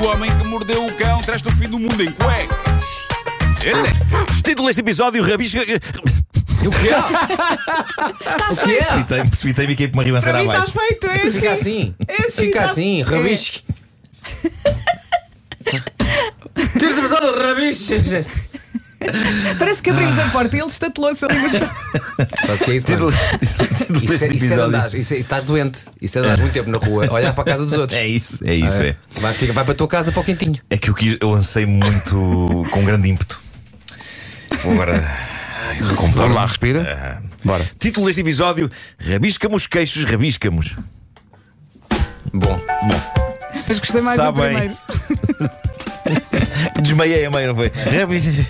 O homem que mordeu o cão traz-te o fim do mundo em cuecas, elecas. Título deste episódio: Rabisca. O quê? o quê? Precipitei-me, precipitei-me e caí para uma ribanceira mim está feito, é assim. Fica assim. É assim, Fica tá- assim, é. rabisque. Tens de pensar no rabisque. Parece que abrimos a porta e ele estatelou-se ali no chão. Sabes o que é isso? Título, mano? título Isso é, deste isso é andares, isso é, estás doente. Isso é de andares muito tempo na rua, olhar para a casa dos outros. É isso, é isso, é. Vai, fica, vai para a tua casa para o quentinho. É que eu, quis, eu lancei muito com grande ímpeto. Vou agora. Vamos lá, respira. Ah. Bora. Título deste episódio: Rabiscamos queixos, rabiscamos. Bom, Mas gostei mais do Sabem. primeiro. Desmaiei a meio, não foi? Rabis-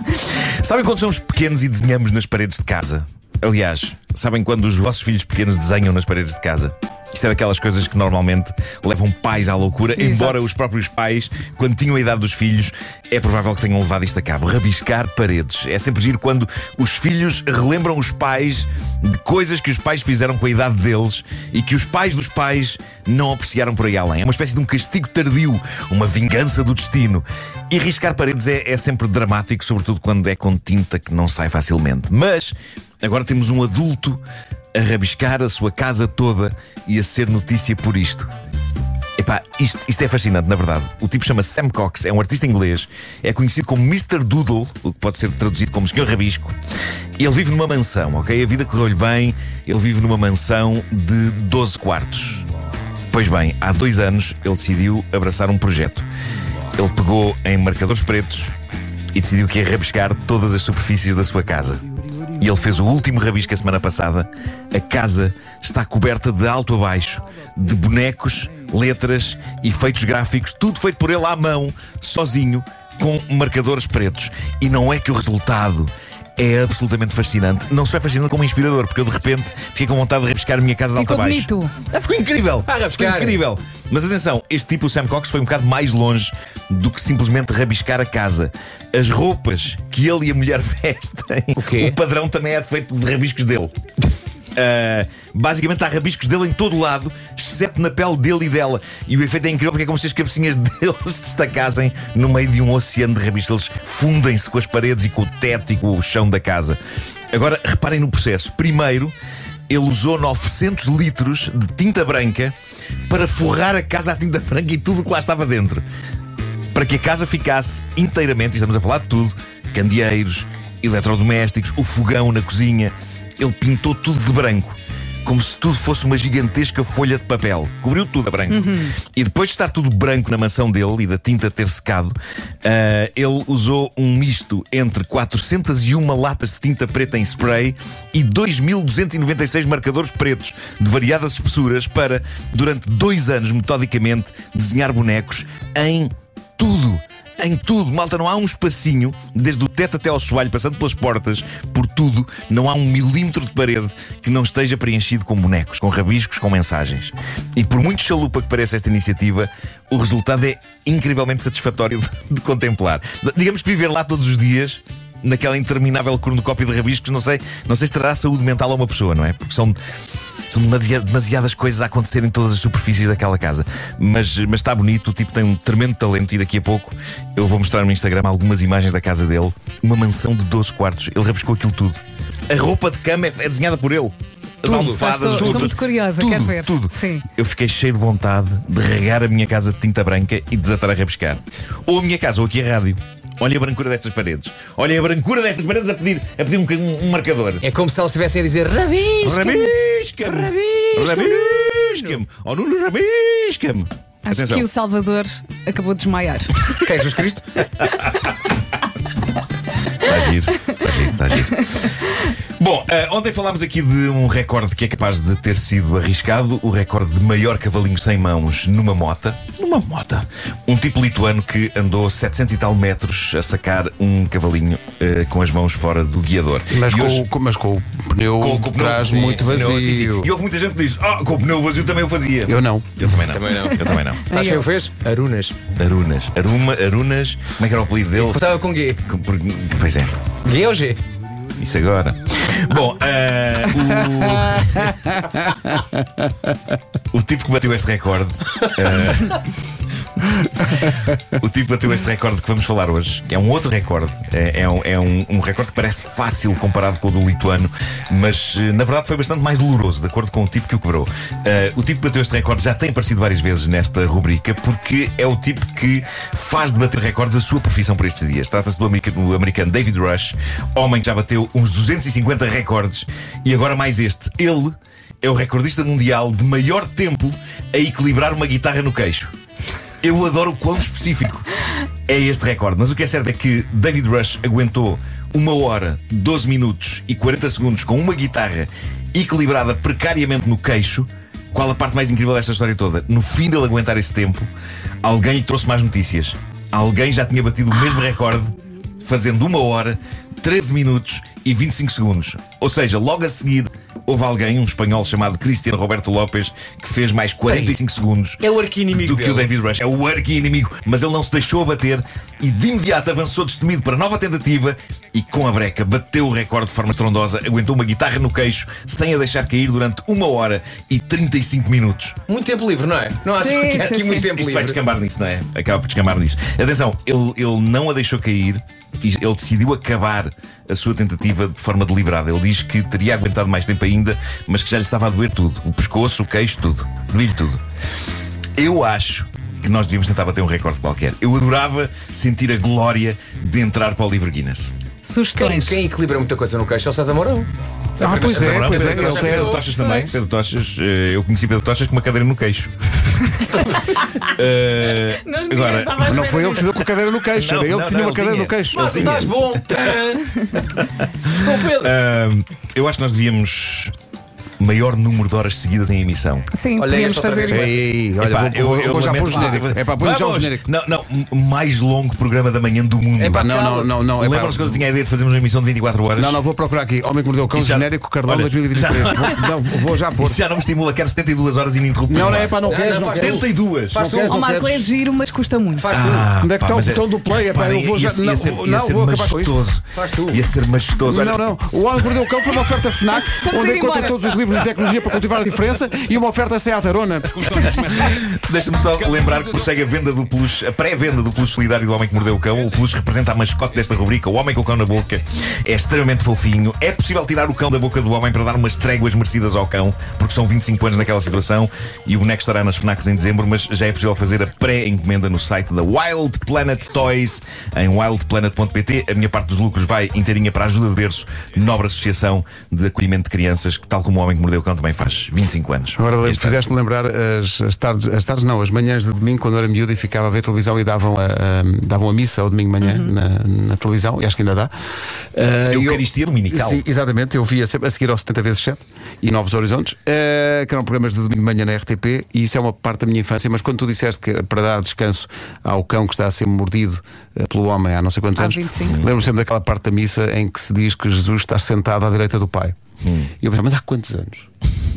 Sabem quando somos pequenos e desenhamos nas paredes de casa? Aliás, sabem quando os vossos filhos pequenos desenham nas paredes de casa? Isto é daquelas coisas que normalmente levam pais à loucura, Exato. embora os próprios pais, quando tinham a idade dos filhos, é provável que tenham levado isto a cabo. Rabiscar paredes. É sempre giro quando os filhos relembram os pais de coisas que os pais fizeram com a idade deles e que os pais dos pais não apreciaram por aí além. É uma espécie de um castigo tardio, uma vingança do destino. E riscar paredes é, é sempre dramático, sobretudo quando é com tinta que não sai facilmente. Mas agora temos um adulto a rabiscar a sua casa toda e a ser notícia por isto. Epá, isto, isto é fascinante, na verdade. O tipo chama Sam Cox, é um artista inglês, é conhecido como Mr. Doodle, o que pode ser traduzido como Senhor Rabisco. Ele vive numa mansão, ok? A vida correu-lhe bem, ele vive numa mansão de 12 quartos. Pois bem, há dois anos ele decidiu abraçar um projeto. Ele pegou em marcadores pretos e decidiu que ia rabiscar todas as superfícies da sua casa. E ele fez o último rabisco a semana passada. A casa está coberta de alto a baixo, de bonecos, letras, efeitos gráficos, tudo feito por ele à mão, sozinho, com marcadores pretos. E não é que o resultado é absolutamente fascinante. Não só é fascinante como inspirador, porque eu de repente fiquei com vontade de rabiscar a minha casa de alto Ficou a baixo. bonito. Ah, ficou incrível! Ah. Ficou incrível! Mas atenção, este tipo, o Sam Cox, foi um bocado mais longe do que simplesmente rabiscar a casa. As roupas que ele e a mulher vestem, O quê? padrão também é feito de rabiscos dele. Ah, basicamente há rabiscos dele em todo lado, exceto na pele dele e dela. E o efeito é incrível porque é como se as cabecinhas dele se destacassem no meio de um oceano de rabiscos. Eles fundem-se com as paredes e com o teto e com o chão da casa. Agora, reparem no processo. Primeiro, ele usou 900 litros de tinta branca para forrar a casa à tinta branca e tudo o que lá estava dentro. Para que a casa ficasse inteiramente, estamos a falar de tudo, candeeiros, eletrodomésticos, o fogão na cozinha. Ele pintou tudo de branco. Como se tudo fosse uma gigantesca folha de papel. Cobriu tudo a branco. E depois de estar tudo branco na mansão dele e da tinta ter secado, ah, ele usou um misto entre 401 latas de tinta preta em spray e 2.296 marcadores pretos de variadas espessuras para, durante dois anos, metodicamente, desenhar bonecos em tudo. Em tudo, malta, não há um espacinho, desde o teto até ao soalho, passando pelas portas, por tudo, não há um milímetro de parede que não esteja preenchido com bonecos, com rabiscos, com mensagens. E por muito chalupa que pareça esta iniciativa, o resultado é incrivelmente satisfatório de, contemplar. Digamos que viver lá todos os dias naquela interminável cornucópia de rabiscos, não sei, não sei se trará saúde mental a uma pessoa, não é? Porque são, são demasiadas, coisas a acontecer em todas as superfícies daquela casa. Mas, mas está bonito, o tipo tem um tremendo talento e daqui a pouco eu vou mostrar no Instagram algumas imagens da casa dele. Uma mansão de 12 quartos. Ele rabiscou aquilo tudo. A roupa de cama é, é desenhada por ele. As Tudo. almofadas, Estou- estou muito curiosa, tudo, quero ver. Tudo. Sim. Eu fiquei cheio de vontade de regar a minha casa de tinta branca e desatar a rabiscar. Ou a minha casa, ou aqui a rádio. Olha a brancura destas paredes. Olha a brancura destas paredes a pedir, a pedir um, um- um marcador. É como se elas estivessem a dizer rabisco. Rabisca-me! Rabisca-me, Rabisca-me! Oh, Nuno, rabisca-me! Acho Atenção. que o Salvador acabou de desmaiar. Quem é Jesus Cristo? Está giro, está giro, está giro. Bom, eh, ontem falámos aqui de um recorde que é capaz de ter sido arriscado: o recorde de maior cavalinho sem mãos numa mota. Uma moto. Um tipo lituano que andou 700 e tal metros a sacar um cavalinho eh, com as mãos fora do guiador. Mas E com, hoje- o- mas com o pneu com- o trás sim, muito vazio. sim, sim. E houve muita gente que disse: Ah, com o pneu vazio também eu fazia. Eu não. Eu também não. Também não. Eu também não. Sabes quem o fez? Arunas. Arunas. Aruma, Arunas. Como é que era o apelido dele? Estava com G. Com- por- Pois é. G ou G? Isso agora. Bom, eh, o... o tipo que bateu este recorde. eh, o tipo bateu este recorde que vamos falar hoje é um outro recorde. É, é um, é um- um recorde que parece fácil comparado com o do lituano, mas eh, na verdade foi bastante mais doloroso, de acordo com o tipo que o quebrou. Eh, o tipo que bateu este recorde já tem aparecido várias vezes nesta rubrica, porque é o tipo que faz de bater recordes a sua profissão por estes dias. Trata-se do do americano David Rush, homem que já bateu uns 250 recordes e agora mais este. Ele é o recordista mundial de maior tempo a equilibrar uma guitarra no queixo. Eu adoro o quão específico é este recorde, mas o que é certo é que David Rush aguentou uma hora, 12 minutos e 40 segundos com uma guitarra equilibrada precariamente no queixo. Qual a parte mais incrível desta história toda? No fim dele aguentar esse tempo, alguém lhe trouxe mais notícias. Alguém já tinha batido o mesmo recorde, fazendo uma hora, 13 minutos e 25 segundos. Ou seja, logo a seguir, houve alguém, um espanhol chamado Cristiano Roberto Lopes, que fez mais 45 segundos É o arqui-inimigo do que o. David Rush. É o arqui-inimigo, mas ele não se deixou abater e de imediato avançou destemido para nova tentativa e com a breca bateu o recorde de forma estrondosa, aguentou uma guitarra no queixo sem a deixar cair durante uma hora e 35 minutos. Muito tempo livre, não é? Não acho Sim, que há sim, aqui sim. muito tempo Isto vai livre. descambar nisso, não é? Acaba por descambar nisso. Atenção, ele, ele não a deixou cair e ele decidiu acabar a sua tentativa de forma deliberada. Ele diz que teria aguentado mais tempo ainda, mas que já lhe estava a doer tudo: o pescoço, o queixo, tudo. Doía-lhe tudo. Eu acho que nós devíamos tentar bater um recorde qualquer. Eu adorava sentir a glória de entrar para o livro Guinness. Quem, Sugestões. quem equilibra muita coisa no queixo é o César Mourão. Ah, pois é, Pedro, pois é. Pedro Tochas também. Pedro Tochas, eh, eu conheci Pedro Tochas com uma cadeira no queixo. Nós ninguém agora, estava a Não foi ele isso. que se deu com a cadeira no queixo, Não, era ele não, que tinha não, uma cadeira ele no queixo. tinha. Ah, tu estás bom! Sou Pedro! Ahm, eu acho que nós devíamos maior número de horas seguidas em emissão. Sim, Olha outra fazer isso. Ei, olha, Epá, vou, vou- vou já pôr o genérico. É para pôr já o genérico. Não, não, mais longo programa da manhã do mundo. Epá, Não, não, não, não. é Lembram-se quando eu tinha a ideia de fazermos uma emissão de 24 horas? Não, não, vou procurar aqui. Homem que mordeu o cão já- genérico Carlão Olha, 2023. já- Vou, não, vou já pôr. Isso já não me estimula, quero 72 horas ininterruptas. Não, não é ar. para não queres, faz queres. 72! Faz tu. não Marco, é giro, mas custa muito. Faz tu. Ah, Onde é que está o mas botão do play? Eu vou já- não, vou acabar com isto. majestoso. Faz tu. Ia ser majestoso. Não, não. O Homem que Mordeu o Cão foi uma oferta FNAC, onde encontra todos os livros de tecnologia para cultivar a diferença e uma oferta Seat Arona. Deixa-me só lembrar que prossegue a venda do peluche, a pré-venda do peluche solidário do Homem que Mordeu o Cão. O peluche representa a mascote desta rubrica, o Homem com o Cão na Boca. É extremamente fofinho. É possível tirar o cão da boca do homem para dar umas tréguas merecidas ao cão, porque são 25 anos naquela situação e o boneco estará nas FNACs em dezembro, mas já é possível fazer a pré-encomenda no site da Wild Planet Toys, em wildplanet.pt. A minha parte dos lucros vai inteirinha para a ajuda de berço, nobre associação de acolhimento de crianças, que tal como o Homem que Mordeu o Cão também faz 25 anos. Agora fizeste-me lembrar as, as tardes, as tardes não, as manhãs de domingo, quando eu era miúdo e ficava a ver televisão e davam a, a- davam a missa ao domingo de manhã na, na televisão, e acho que ainda dá. Uh, e eu- Eucaristia dominical. Sim, exatamente, eu via sempre a seguir ao 70 vezes 7 e Novos Horizontes, uh, que eram programas de domingo de manhã na RTP, e isso é uma parte da minha infância, mas quando tu disseste que para dar descanso ao cão que está a ser mordido uh, pelo homem há não sei quantos Há anos, 25. lembro-me sempre daquela parte da missa em que se diz que Jesus está sentado à direita do Pai. Hum. E eu pensava, mas há quantos anos?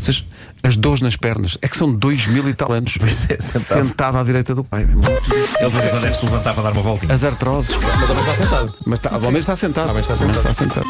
Vocês- As dores nas pernas, é que são dois mil e tal anos é, sentado. sentado à direita do pai. Ele em quando deve se levantar para dar uma voltinha. As artroses, Mas também está sentado. mas está, o homem está sentado. O homem está O homem sentado. está sentado.